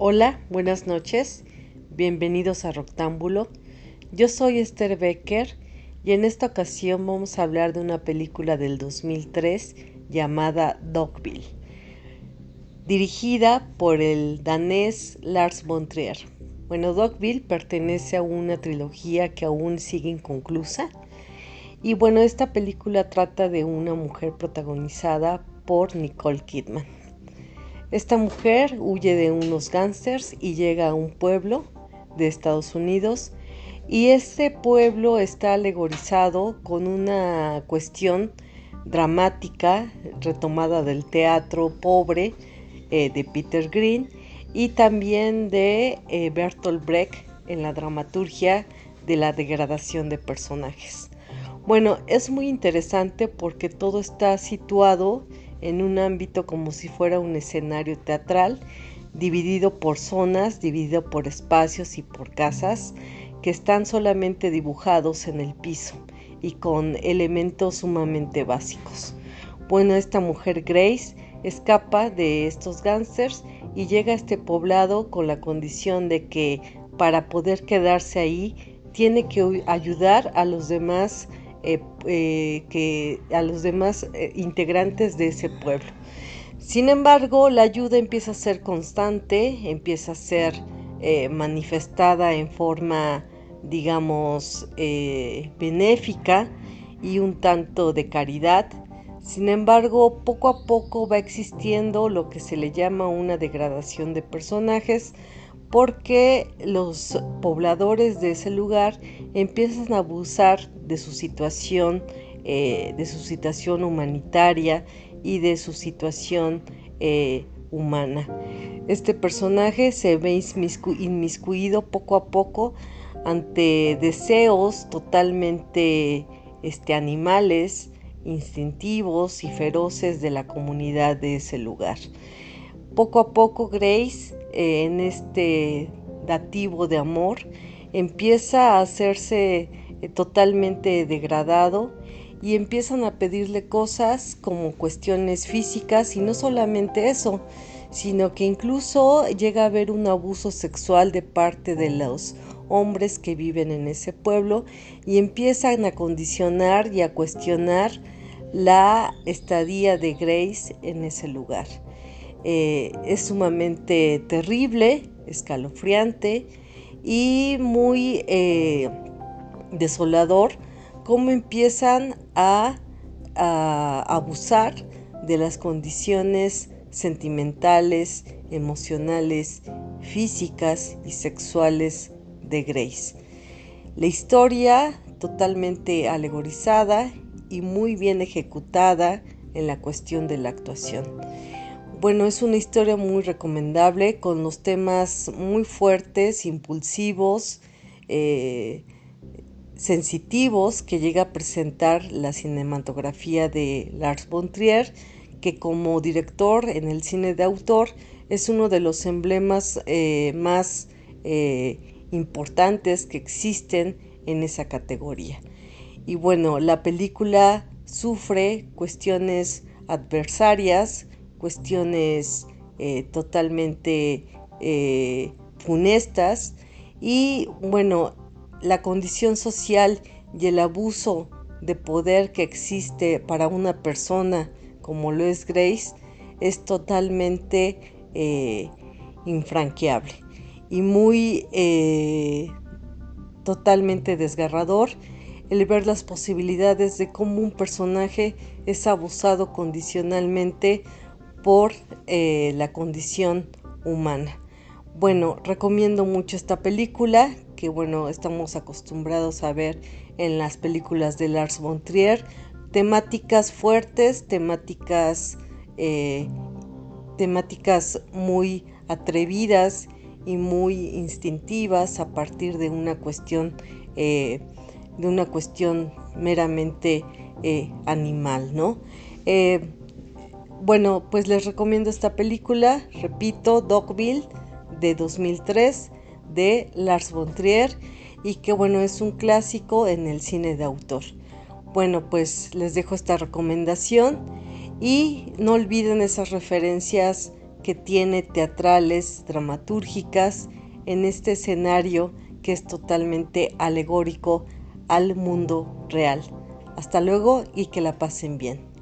Hola, buenas noches. Bienvenidos a Roctámbulo. Yo soy Esther Becker y en esta ocasión vamos a hablar de una película del 2003 llamada Dogville, dirigida por el danés Lars von Trier. Bueno, Dogville pertenece a una trilogía que aún sigue inconclusa. Y bueno, esta película trata de una mujer protagonizada por Nicole Kidman. Esta mujer huye de unos gángsters y llega a un pueblo de Estados Unidos y este pueblo está alegorizado con una cuestión dramática retomada del teatro pobre eh, de Peter Green y también de eh, Bertolt Brecht en la dramaturgia de la degradación de personajes. Bueno, es muy interesante porque todo está situado en un ámbito como si fuera un escenario teatral, dividido por zonas, dividido por espacios y por casas que están solamente dibujados en el piso y con elementos sumamente básicos. Bueno, esta mujer Grace escapa de estos gángsters y llega a este poblado con la condición de que para poder quedarse ahí tiene que ayudar a los demás eh, eh, que a los demás eh, integrantes de ese pueblo. Sin embargo, la ayuda empieza a ser constante, empieza a ser manifestada en forma, digamos, benéfica y un tanto de caridad. Sin embargo, poco a poco va existiendo lo que se le llama una degradación de personajes, porque los pobladores de ese lugar empiezan a abusar de su situación, eh, de su situación humanitaria y de su situación eh, humana. Este personaje se ve inmiscuido poco a poco ante deseos totalmente este, animales, instintivos y feroces de la comunidad de ese lugar. Poco a poco Grace eh, en este dativo de amor empieza a hacerse eh, totalmente degradado y empiezan a pedirle cosas como cuestiones físicas y no solamente eso, sino que incluso llega a haber un abuso sexual de parte de los hombres que viven en ese pueblo y empiezan a condicionar y a cuestionar la estadía de Grace en ese lugar. Eh, es sumamente terrible, escalofriante y muy eh, desolador cómo empiezan a, a abusar de las condiciones sentimentales, emocionales, físicas y sexuales de Grace. La historia totalmente alegorizada y muy bien ejecutada en la cuestión de la actuación. Bueno, es una historia muy recomendable con los temas muy fuertes, impulsivos, eh, sensitivos que llega a presentar la cinematografía de Lars von Trier, que como director en el cine de autor es uno de los emblemas eh, más eh, importantes que existen en esa categoría. Y bueno, la película sufre cuestiones adversarias, cuestiones eh, totalmente eh, funestas. Y bueno, la condición social y el abuso de poder que existe para una persona como lo es Grace es totalmente eh, infranqueable y muy totalmente desgarrador el ver las posibilidades de cómo un personaje es abusado condicionalmente por eh, la condición humana. Bueno, recomiendo mucho esta película, que bueno, estamos acostumbrados a ver en las películas de Lars von Trier. Temáticas fuertes, temáticas, eh, temáticas muy atrevidas y muy instintivas a partir de una cuestión, eh, de una cuestión meramente animal, ¿no? Bueno, pues les recomiendo esta película, repito, Dogville de 2003 de Lars von Trier y que bueno, es un clásico en el cine de autor. Bueno, pues les dejo esta recomendación y no olviden esas referencias que tiene teatrales, dramatúrgicas, en este escenario que es totalmente alegórico al mundo real. Hasta luego y que la pasen bien.